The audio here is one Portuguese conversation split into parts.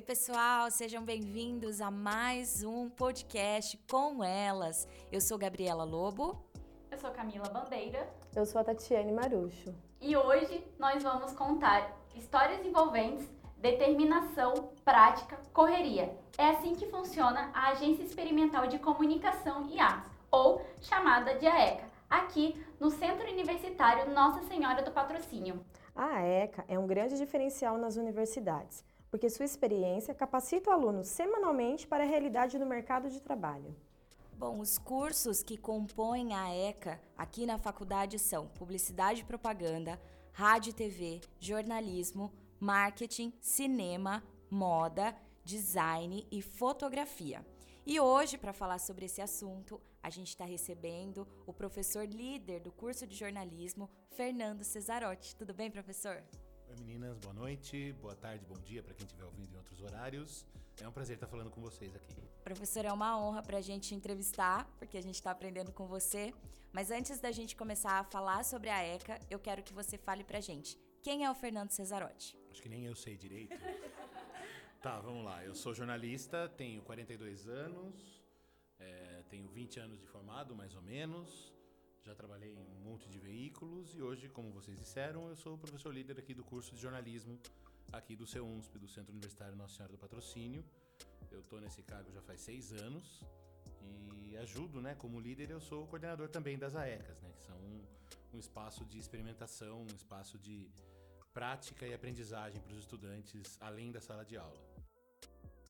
Oi, pessoal, sejam bem-vindos a mais um podcast com elas. Eu sou Gabriela Lobo. Eu sou Camila Bandeira. Eu sou a Tatiane Marucho. E hoje nós vamos contar histórias envolventes determinação, prática, correria. É assim que funciona a Agência Experimental de Comunicação e Artes, ou chamada de AECA, aqui no Centro Universitário Nossa Senhora do Patrocínio. A AECA é um grande diferencial nas universidades, porque sua experiência capacita o aluno semanalmente para a realidade do mercado de trabalho. Bom, os cursos que compõem a ECA aqui na faculdade são Publicidade e Propaganda, Rádio e TV, Jornalismo, Marketing, Cinema, Moda, Design e Fotografia. E hoje, para falar sobre esse assunto, a gente está recebendo o professor líder do curso de jornalismo, Fernando Cesarotti. Tudo bem, professor? Oi, meninas, boa noite, boa tarde, bom dia para quem estiver ouvindo em outros horários. É um prazer estar falando com vocês aqui. Professor, é uma honra para a gente entrevistar, porque a gente está aprendendo com você. Mas antes da gente começar a falar sobre a ECA, eu quero que você fale para a gente. Quem é o Fernando Cesarotti? Acho que nem eu sei direito. tá, vamos lá. Eu sou jornalista, tenho 42 anos, é, tenho 20 anos de formado, mais ou menos. Já trabalhei em um monte de veículos e hoje, como vocês disseram, eu sou professor líder aqui do curso de jornalismo aqui do CEUNSP, do Centro Universitário Nossa Senhora do Patrocínio. Eu estou nesse cargo já faz seis anos e ajudo, né? Como líder, eu sou coordenador também das AECAS, né? Que são um, um espaço de experimentação, um espaço de prática e aprendizagem para os estudantes além da sala de aula.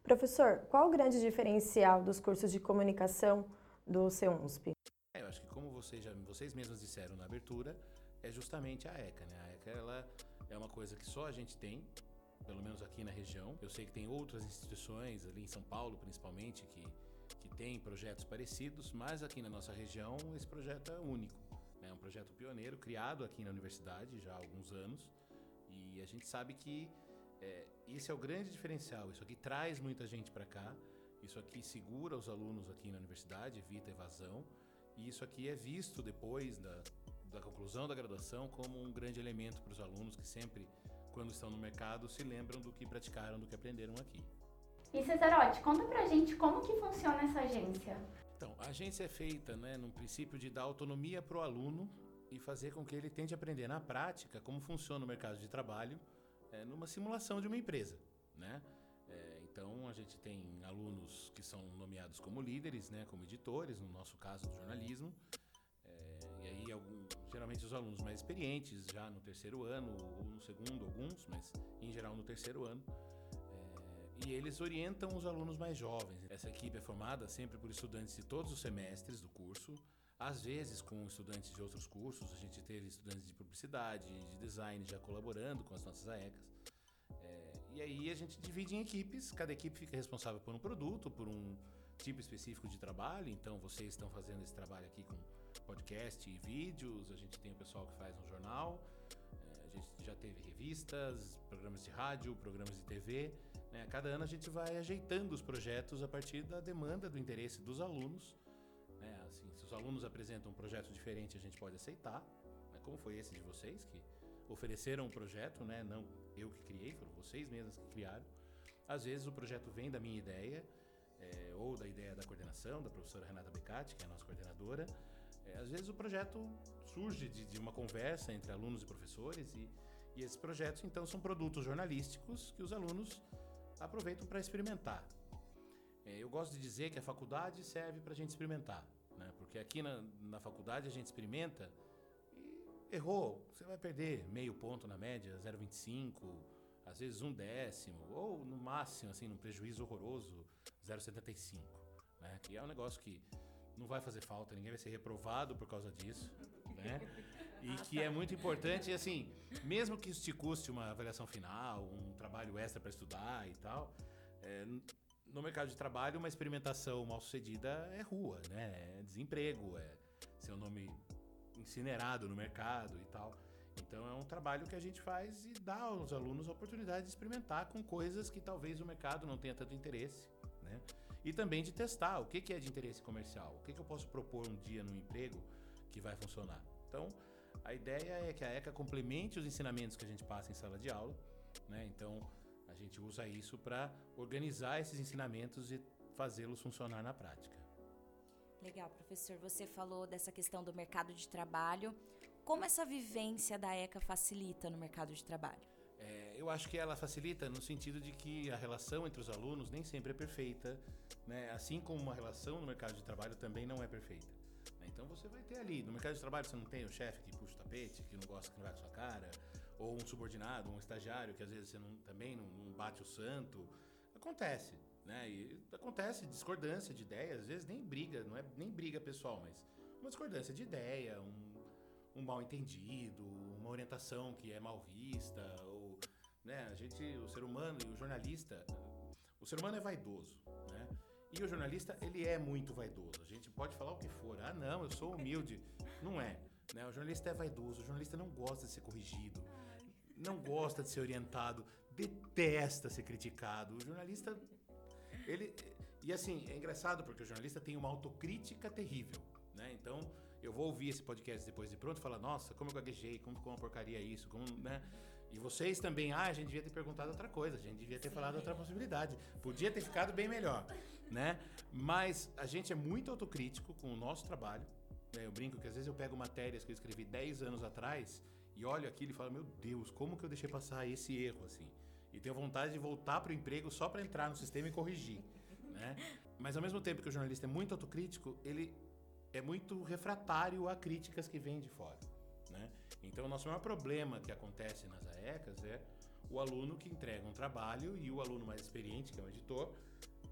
Professor, qual o grande diferencial dos cursos de comunicação do CEUNSP? É, eu acho que como vocês, já, vocês mesmos disseram na abertura, é justamente a ECA, né? A ECA ela é uma coisa que só a gente tem, pelo menos aqui na região. Eu sei que tem outras instituições, ali em São Paulo principalmente, que, que têm projetos parecidos, mas aqui na nossa região esse projeto é único. Né? É um projeto pioneiro, criado aqui na universidade já há alguns anos, e a gente sabe que é, esse é o grande diferencial. Isso aqui traz muita gente para cá, isso aqui segura os alunos aqui na universidade, evita evasão, e isso aqui é visto depois da, da conclusão da graduação como um grande elemento para os alunos que sempre quando estão no mercado, se lembram do que praticaram, do que aprenderam aqui. E Cesarotti, conta pra gente como que funciona essa agência. Então, a agência é feita né, no princípio de dar autonomia para o aluno e fazer com que ele tente aprender na prática como funciona o mercado de trabalho é, numa simulação de uma empresa. Né? Então, a gente tem alunos que são nomeados como líderes, né, como editores, no nosso caso do jornalismo, é, e aí algum, geralmente os alunos mais experientes, já no terceiro ano ou no segundo, alguns, mas em geral no terceiro ano. É, e eles orientam os alunos mais jovens. Essa equipe é formada sempre por estudantes de todos os semestres do curso, às vezes com estudantes de outros cursos. A gente teve estudantes de publicidade, de design já colaborando com as nossas AECAS. E aí a gente divide em equipes, cada equipe fica responsável por um produto, por um tipo específico de trabalho. Então vocês estão fazendo esse trabalho aqui com podcast e vídeos, a gente tem o pessoal que faz um jornal, é, a gente já teve revistas, programas de rádio, programas de TV. Né? Cada ano a gente vai ajeitando os projetos a partir da demanda, do interesse dos alunos. Né? Assim, se os alunos apresentam um projeto diferente, a gente pode aceitar, né? como foi esse de vocês, que ofereceram um projeto, né? não eu que criei, foram vocês mesmos que criaram. Às vezes o projeto vem da minha ideia, é, ou da ideia da coordenação, da professora Renata Becati, que é a nossa coordenadora, é, às vezes o projeto surge de, de, uma conversa entre alunos e professores e, e esses projetos então são produtos jornalísticos que os alunos aproveitam para experimentar. É, eu gosto de dizer que a faculdade serve para a gente experimentar, né? porque aqui na, na faculdade a gente experimenta errou, você vai perder meio ponto na média, 0,25, às vezes um décimo, ou no máximo, assim, num prejuízo horroroso, 0,75. Né? Que é um negócio que não vai fazer falta, ninguém vai ser reprovado por causa disso, né? E que é muito importante, assim, mesmo que isso te custe uma avaliação final, um trabalho extra para estudar e tal, é, no mercado de trabalho, uma experimentação mal sucedida é rua, né? É desemprego, é seu nome incinerado no mercado e tal. Então é um trabalho que a gente faz e dá aos alunos a oportunidade de experimentar com coisas que talvez o mercado não tenha tanto interesse, né? e também de testar o que, é de interesse comercial, o que, que eu posso propor um dia no emprego que vai funcionar. Então, a ideia é que a ECA complemente os ensinamentos que a gente passa em sala de aula, né? Então, a gente usa isso para organizar esses ensinamentos e fazê-los funcionar na prática. Legal, professor. Você falou dessa questão do mercado de trabalho. Como essa vivência da ECA facilita no mercado de trabalho? É, eu acho que ela facilita no sentido de que a relação entre os alunos nem sempre é perfeita, né? assim como uma relação no mercado de trabalho também não é perfeita. Né? Então você vai ter ali, no mercado de trabalho você não tem o chefe que puxa o tapete, que não gosta que não vai com sua cara, ou um subordinado, um estagiário que às vezes você não, também não, não bate o santo. Acontece, né? E acontece discordância de ideias, às vezes nem briga, não é nem briga pessoal, mas uma discordância de ideia, um, um mal entendido, uma orientação que é mal vista, ou né, a gente, o ser humano e o jornalista, o ser humano é vaidoso, né? E o jornalista, ele é muito vaidoso. A gente pode falar o que for. Ah, não, eu sou humilde. Não é. Né? O jornalista é vaidoso, o jornalista não gosta de ser corrigido não gosta de ser orientado, detesta ser criticado. O jornalista, ele. E assim, é engraçado porque o jornalista tem uma autocrítica terrível, né? Então, eu vou ouvir esse podcast depois de pronto e falar, nossa, como eu gaguejei, como ficou uma porcaria isso, como, né? E vocês também, ah, a gente devia ter perguntado outra coisa, a gente devia ter Sim. falado outra possibilidade. Podia ter ficado bem melhor, né? Mas a gente é muito autocrítico com o nosso trabalho. Né? Eu brinco que às vezes eu pego matérias que eu escrevi 10 anos atrás e olho aquilo e falo, meu Deus, como que eu deixei passar esse erro assim? E tenho vontade de voltar para o emprego só para entrar no sistema e corrigir, né? Mas ao mesmo tempo que o jornalista é muito autocrítico, ele é muito refratário a críticas que vêm de fora, né? Então o nosso maior problema que acontece nas AECAS é o aluno que entrega um trabalho e o aluno mais experiente, que é o editor,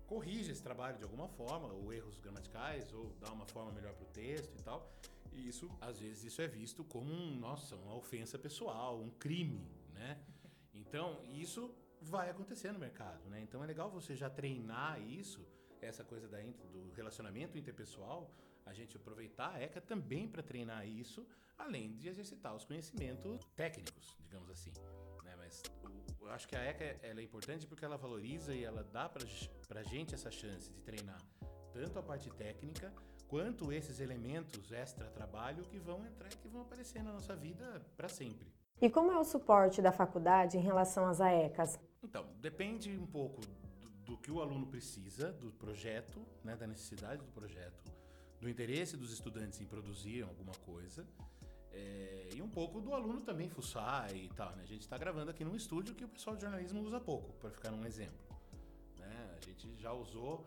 corrige esse trabalho de alguma forma, ou erros gramaticais, ou dá uma forma melhor para o texto e tal. E isso, às vezes, isso é visto como um, nossa, uma ofensa pessoal, um crime, né? Então, isso vai acontecer no mercado, né? Então é legal você já treinar isso, essa coisa da, do relacionamento interpessoal, a gente aproveitar a ECA também para treinar isso, além de exercitar os conhecimentos técnicos, digamos assim. Né? Mas o, eu acho que a ECA ela é importante porque ela valoriza e ela dá para a gente essa chance de treinar tanto a parte técnica quanto esses elementos extra-trabalho que vão entrar e que vão aparecer na nossa vida para sempre. E como é o suporte da faculdade em relação às AECAS? Então, depende um pouco do, do que o aluno precisa, do projeto, né, da necessidade do projeto, do interesse dos estudantes em produzir alguma coisa. É, e um pouco do aluno também fuçar e tal. Né? A gente está gravando aqui num estúdio que o pessoal de jornalismo usa pouco, para ficar um exemplo. Né? A gente já usou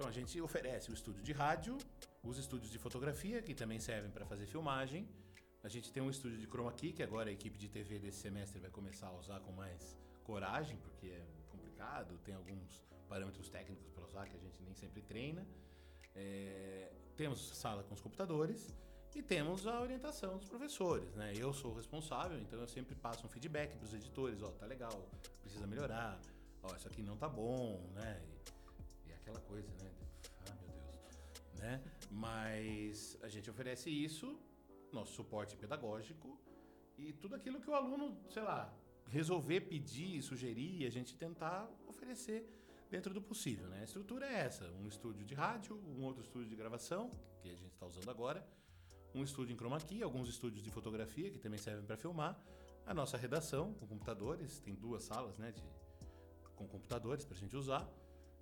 então a gente oferece o estúdio de rádio, os estúdios de fotografia, que também servem para fazer filmagem. A gente tem um estúdio de chroma key, que agora a equipe de TV desse semestre vai começar a usar com mais coragem, porque é complicado, tem alguns parâmetros técnicos para usar que a gente nem sempre treina. É, temos sala com os computadores e temos a orientação dos professores, né? Eu sou o responsável, então eu sempre passo um feedback para os editores, ó, oh, tá legal, precisa melhorar, ó, oh, isso aqui não tá bom, né? aquela coisa, né? Ah, meu Deus. Né? Mas a gente oferece isso, nosso suporte pedagógico e tudo aquilo que o aluno, sei lá, resolver pedir, sugerir, a gente tentar oferecer dentro do possível, né? A estrutura é essa: um estúdio de rádio, um outro estúdio de gravação, que a gente está usando agora, um estúdio em chroma key, alguns estúdios de fotografia que também servem para filmar, a nossa redação com computadores, tem duas salas, né, de, com computadores para a gente usar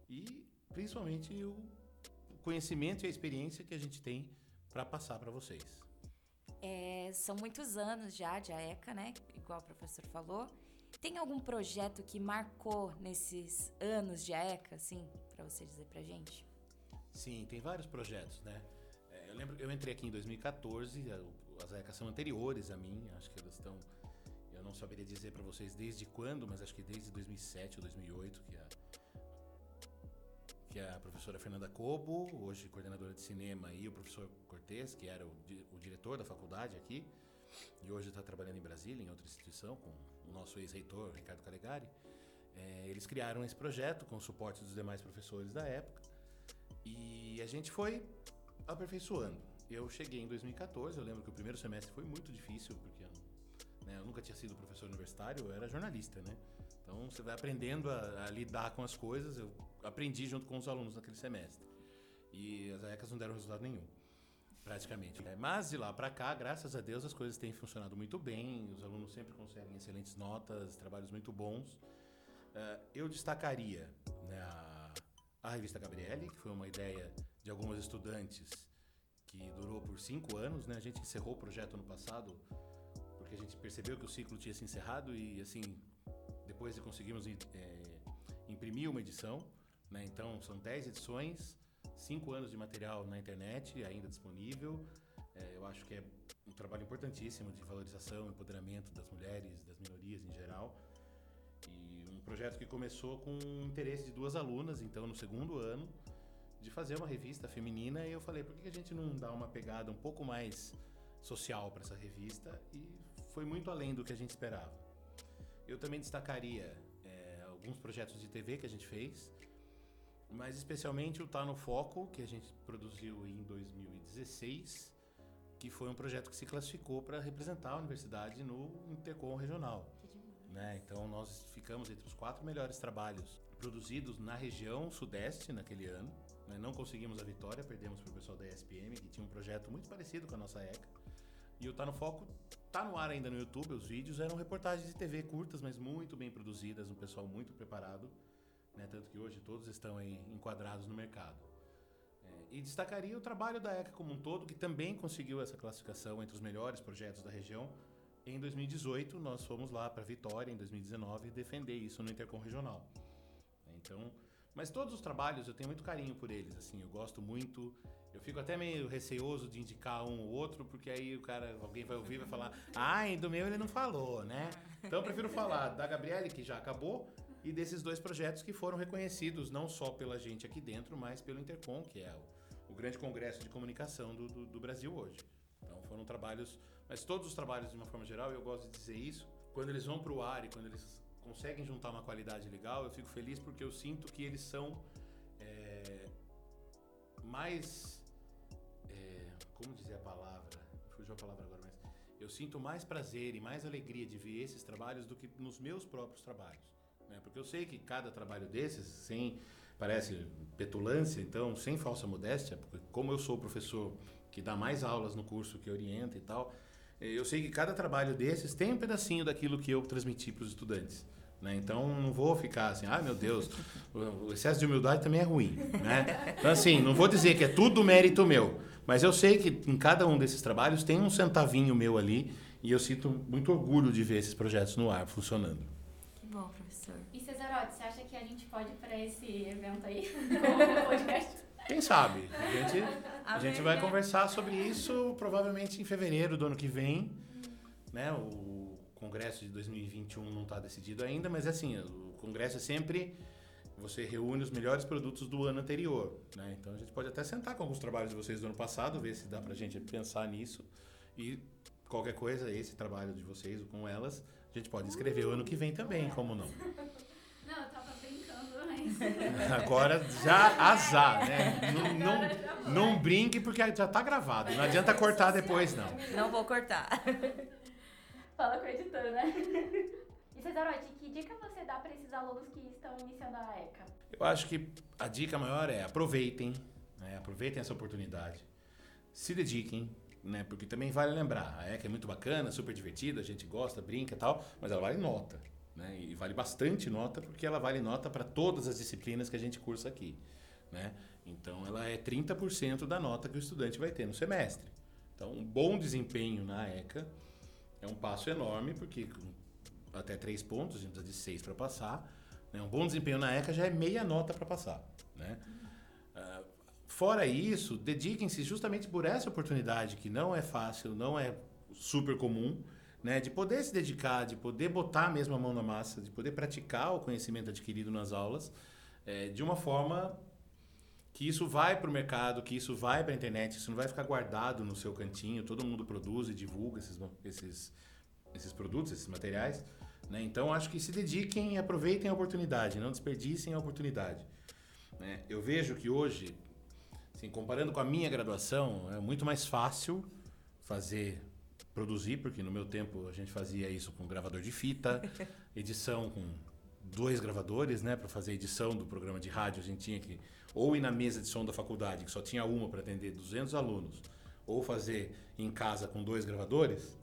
e principalmente o conhecimento e a experiência que a gente tem para passar para vocês. É, são muitos anos já de AECA, né? Igual o professor falou. Tem algum projeto que marcou nesses anos de AECA, assim, para você dizer para gente? Sim, tem vários projetos, né? É, eu lembro, eu entrei aqui em 2014, as AECAs são anteriores a mim, acho que elas estão, eu não saberia dizer para vocês desde quando, mas acho que desde 2007 ou 2008 que a é a professora Fernanda Cobo, hoje coordenadora de cinema, e o professor Cortez, que era o, o diretor da faculdade aqui, e hoje está trabalhando em Brasília, em outra instituição, com o nosso ex-reitor, Ricardo Calegari. É, eles criaram esse projeto com o suporte dos demais professores da época, e a gente foi aperfeiçoando. Eu cheguei em 2014, eu lembro que o primeiro semestre foi muito difícil, porque né, eu nunca tinha sido professor universitário, eu era jornalista, né? Então você vai aprendendo a, a, lidar com as coisas. Eu aprendi junto com os alunos naquele semestre. E as AECAS não deram resultado nenhum, praticamente. É, mas de lá para cá, graças a Deus, as coisas têm funcionado muito bem. Os alunos sempre conseguem excelentes notas, trabalhos muito bons. Uh, eu destacaria né, a, a revista Gabriele, que foi uma ideia de algumas estudantes que durou por cinco anos. Né? A gente encerrou o projeto no passado porque a gente percebeu que o ciclo tinha se encerrado e assim depois conseguimos é, imprimir uma edição. Né? Então são dez edições, cinco anos de material na internet ainda disponível. É, eu acho que é um trabalho importantíssimo de valorização, empoderamento das mulheres, das minorias em geral. E um projeto que começou com o interesse de duas alunas, então no segundo ano, de fazer uma revista feminina. E eu falei, por que a gente não dá uma pegada um pouco mais social para essa revista? E foi muito além do que a gente esperava. Eu também destacaria é, alguns projetos de TV que a gente fez, mas especialmente o Tá no Foco, que a gente produziu em 2016 que foi um projeto que se classificou para representar a universidade no Intercom regional. Né? Então nós ficamos entre os quatro melhores trabalhos produzidos na região sudeste naquele ano. Né? Não conseguimos a vitória, perdemos para o pessoal da ESPM, que tinha um projeto muito parecido com a nossa ECA. E o Tá no Foco tá no ar ainda no YouTube, os vídeos eram reportagens de TV curtas, mas muito bem produzidas, um pessoal muito preparado, né? tanto que hoje todos estão aí enquadrados no mercado. E destacaria o trabalho da ECA como um todo, que também conseguiu essa classificação entre os melhores projetos da região. Em 2018, nós fomos lá para Vitória, em 2019, defender isso no Intercom Regional. Então, mas todos os trabalhos eu tenho muito carinho por eles, assim, eu gosto muito. Eu fico até meio receoso de indicar um ou outro, porque aí o cara, alguém vai ouvir e vai falar: "Ah, do meu ele não falou, né?". Então eu prefiro falar da Gabriele que já acabou e desses dois projetos que foram reconhecidos não só pela gente aqui dentro, mas pelo Intercom, que é o o grande congresso de comunicação do, do, do Brasil hoje. Então foram trabalhos, mas todos os trabalhos de uma forma geral, eu gosto de dizer isso, quando eles vão para o ar e quando eles conseguem juntar uma qualidade legal, eu fico feliz porque eu sinto que eles são é, mais. É, como dizer a palavra? Fugiu a palavra agora, mas. Eu sinto mais prazer e mais alegria de ver esses trabalhos do que nos meus próprios trabalhos. Né? Porque eu sei que cada trabalho desses, sem parece petulância, então, sem falsa modéstia, porque como eu sou o professor que dá mais aulas no curso, que orienta e tal, eu sei que cada trabalho desses tem um pedacinho daquilo que eu transmiti para os estudantes. Né? Então, não vou ficar assim, ah, meu Deus, o excesso de humildade também é ruim. Né? Então, assim, não vou dizer que é tudo mérito meu, mas eu sei que em cada um desses trabalhos tem um centavinho meu ali e eu sinto muito orgulho de ver esses projetos no ar funcionando. Que bom, professor. E Cesarote, você acha que a gente pode ir para esse evento aí, como podcast? Quem sabe? A gente, a gente vai conversar sobre isso provavelmente em fevereiro do ano que vem. Né? O congresso de 2021 não está decidido ainda, mas assim, o congresso é sempre você reúne os melhores produtos do ano anterior. Né? Então a gente pode até sentar com alguns trabalhos de vocês do ano passado, ver se dá para a gente pensar nisso. E qualquer coisa, esse trabalho de vocês com elas, a gente pode escrever o ano que vem também, como não? Não, eu tava brincando, mas. Agora já azar, né? Não, não, não brinque porque já tá gravado. Não adianta cortar depois, não. Não vou cortar. Fala com o editor, né? E Cesarote, que dica você dá para esses alunos que estão iniciando a ECA? Eu acho que a dica maior é aproveitem, né? aproveitem essa oportunidade, se dediquem, né? Porque também vale lembrar, a ECA é muito bacana, super divertida, a gente gosta, brinca e tal, mas ela vale nota. Né? E vale bastante nota porque ela vale nota para todas as disciplinas que a gente cursa aqui. Né? Então ela é 30% da nota que o estudante vai ter no semestre. Então um bom desempenho na ECA é um passo enorme, porque até 3 pontos, a gente precisa de 6 para passar. Né? Um bom desempenho na ECA já é meia nota para passar. Né? Uh, fora isso, dediquem-se justamente por essa oportunidade, que não é fácil, não é super comum, né, de poder se dedicar, de poder botar mesmo a mão na massa, de poder praticar o conhecimento adquirido nas aulas, é, de uma forma que isso vai para o mercado, que isso vai para a internet, isso não vai ficar guardado no seu cantinho, todo mundo produz e divulga esses, esses, esses produtos, esses materiais. Né? Então, acho que se dediquem e aproveitem a oportunidade, não desperdicem a oportunidade. Né? Eu vejo que hoje, assim, comparando com a minha graduação, é muito mais fácil fazer produzir, porque no meu tempo a gente fazia isso com gravador de fita, edição com dois gravadores, né, para fazer edição do programa de rádio, a gente tinha que ou ir na mesa de som da faculdade, que só tinha uma para atender 200 alunos, ou fazer em casa com dois gravadores,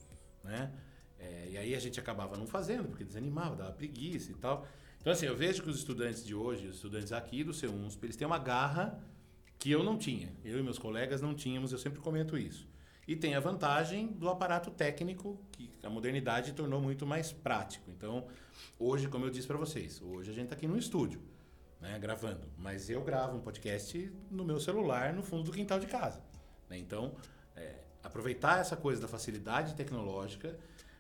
né? É, e aí a gente acabava não fazendo, porque desanimava, dava preguiça e tal. Então, assim, eu vejo que os estudantes de hoje, os estudantes aqui do C1, eles têm uma garra que eu não tinha. Eu e meus colegas não tínhamos, eu sempre comento isso. E tem a vantagem do aparato técnico, que a modernidade tornou muito mais prático. Então, hoje, como eu disse para vocês, hoje a gente está aqui no estúdio, né, gravando. Mas eu gravo um podcast no meu celular, no fundo do quintal de casa. Né? Então, é, aproveitar essa coisa da facilidade tecnológica,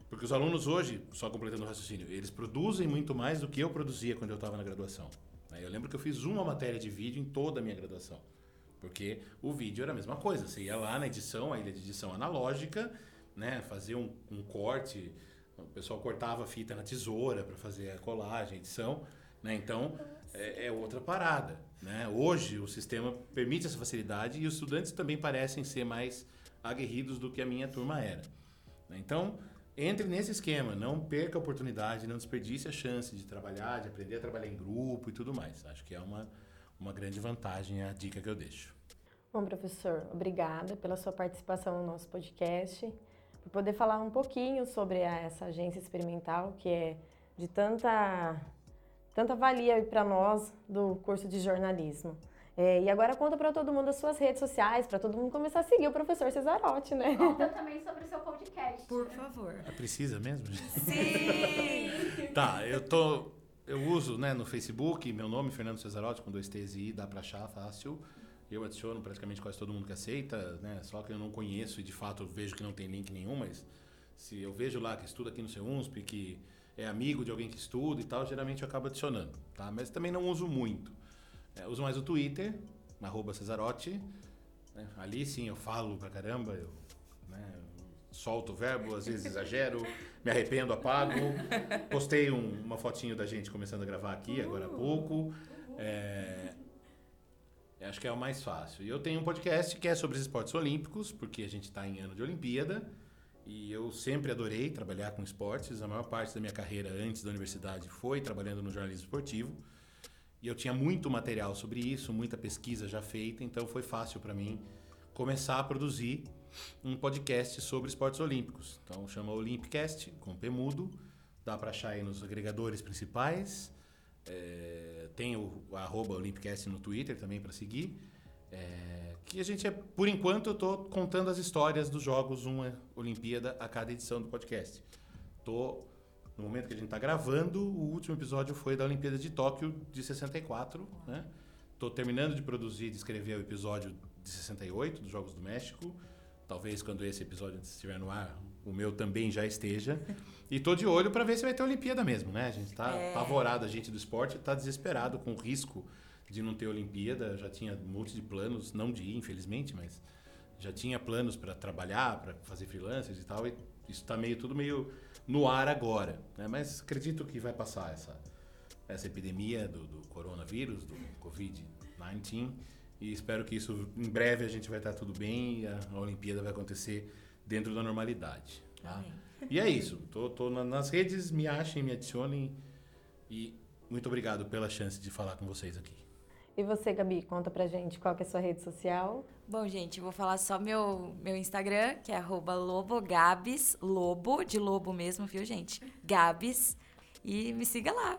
porque os alunos hoje, só completando o raciocínio, eles produzem muito mais do que eu produzia quando eu estava na graduação. Né? Eu lembro que eu fiz uma matéria de vídeo em toda a minha graduação. Porque o vídeo era a mesma coisa. Você ia lá na edição, a ilha de edição analógica, né? Fazer um, um corte. O pessoal cortava a fita na tesoura para fazer a colagem, a edição. Né? Então, é, é, outra parada. Né? Hoje, o sistema permite essa facilidade e os estudantes também parecem ser mais aguerridos do que a minha turma era. Né? Então, entre nesse esquema, não perca a oportunidade, não desperdice a chance de trabalhar, de aprender a trabalhar em grupo e tudo mais. Acho que é uma, uma grande vantagem, é a dica que eu deixo. Bom, professor, obrigada pela sua participação no nosso podcast, por poder falar um pouquinho sobre essa agência experimental que é de tanta, tanta valia para nós do curso de jornalismo. É, e agora conta para todo mundo as suas redes sociais, para todo mundo começar a seguir o professor Cesarotti, né? Conta também sobre o seu podcast. Por favor. É precisa mesmo? Sim! tá, eu tô eu uso, né, no Facebook, meu nome Fernando Cesarotti com dois T's e I, dá para achar fácil. Eu adiciono praticamente quase todo mundo que aceita, né? Só que eu não conheço e de fato vejo que não tem link nenhum, mas se eu vejo lá que estuda aqui no CEUNSP, que é amigo de alguém que estuda e tal, geralmente eu acabo adicionando, tá? Mas também não uso muito. É, uso mais o Twitter, Cesarotti. Né? Ali sim eu falo pra caramba, eu né, solto o verbo, às vezes exagero, me arrependo, apago. Postei um, uma fotinho da gente começando a gravar aqui agora há pouco. É, Acho que é o mais fácil. E eu tenho um podcast que é sobre os esportes olímpicos, porque a gente está em ano de Olimpíada. E eu sempre adorei trabalhar com esportes. A maior parte da minha carreira antes da universidade foi trabalhando no jornalismo esportivo. E eu tinha muito material sobre isso, muita pesquisa já feita, então foi fácil para mim começar a produzir um podcast sobre esportes olímpicos. Então chama Olympicast, com P mudo. Dá para achar aí nos agregadores principais. É, tem o, o arroba Olympicast no Twitter também para seguir. É, que a gente é, por enquanto, eu estou contando as histórias dos jogos, uma Olimpíada a cada edição do podcast. Tô, no momento que a gente está gravando, o último episódio foi da Olimpíada de Tóquio de 64, né? Tô terminando de produzir, de escrever o episódio de 68 dos Jogos do México. Talvez quando esse episódio estiver no ar, o meu também já esteja. E tô de olho para ver se vai ter Olimpíada mesmo, né? A gente tá é. apavorado, a gente do esporte tá desesperado com o risco de não ter Olimpíada. Já tinha um monte de planos, não de ir, infelizmente, mas já tinha planos para trabalhar, para fazer freelancers e tal. E isso está meio tudo meio no ar agora, né? Mas acredito que vai passar essa essa epidemia do, do coronavírus, do Covid-19 e espero que isso em breve a gente vai estar tudo bem e a, a Olimpíada vai acontecer dentro da normalidade. Tá? E é isso. Tô, tô nas redes, me achem, me adicionem. E muito obrigado pela chance de falar com vocês aqui. E você, Gabi, conta pra gente qual que é a sua rede social. Bom, gente, vou falar só meu, meu Instagram, que é lobogabs, lobo, de lobo mesmo, viu, gente? Gabs. E me siga lá.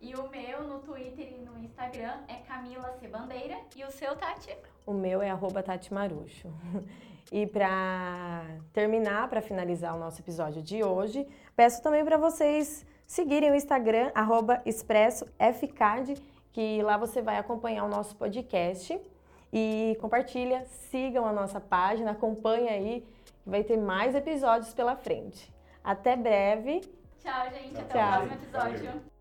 E o meu no Twitter e no Instagram é Camila C. Bandeira. E o seu, Tati? O meu é arroba Tati Marucho. E para terminar, para finalizar o nosso episódio de hoje, peço também para vocês seguirem o Instagram, ExpressoFcard, que lá você vai acompanhar o nosso podcast. E compartilha, sigam a nossa página, acompanha aí, que vai ter mais episódios pela frente. Até breve. Tchau, gente. Até Tchau. o próximo episódio.